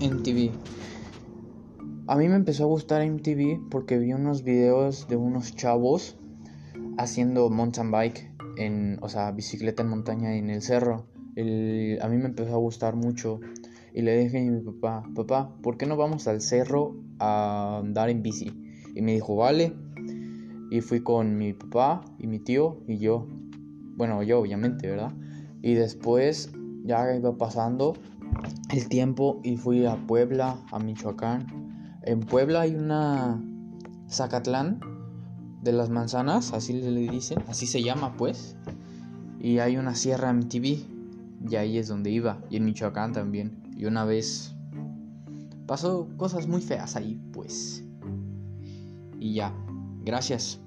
MTV. A mí me empezó a gustar MTV porque vi unos videos de unos chavos haciendo mountain bike, en, o sea, bicicleta en montaña en el cerro. a mí me empezó a gustar mucho y le dije a mi papá, papá, ¿por qué no vamos al cerro a andar en bici? Y me dijo, vale. Y fui con mi papá y mi tío y yo. Bueno, yo obviamente, ¿verdad? Y después ya iba pasando el tiempo y fui a Puebla, a Michoacán. En Puebla hay una Zacatlán de las manzanas, así le dicen, así se llama pues. Y hay una sierra MTV y ahí es donde iba. Y en Michoacán también. Y una vez pasó cosas muy feas ahí pues. Y ya, gracias.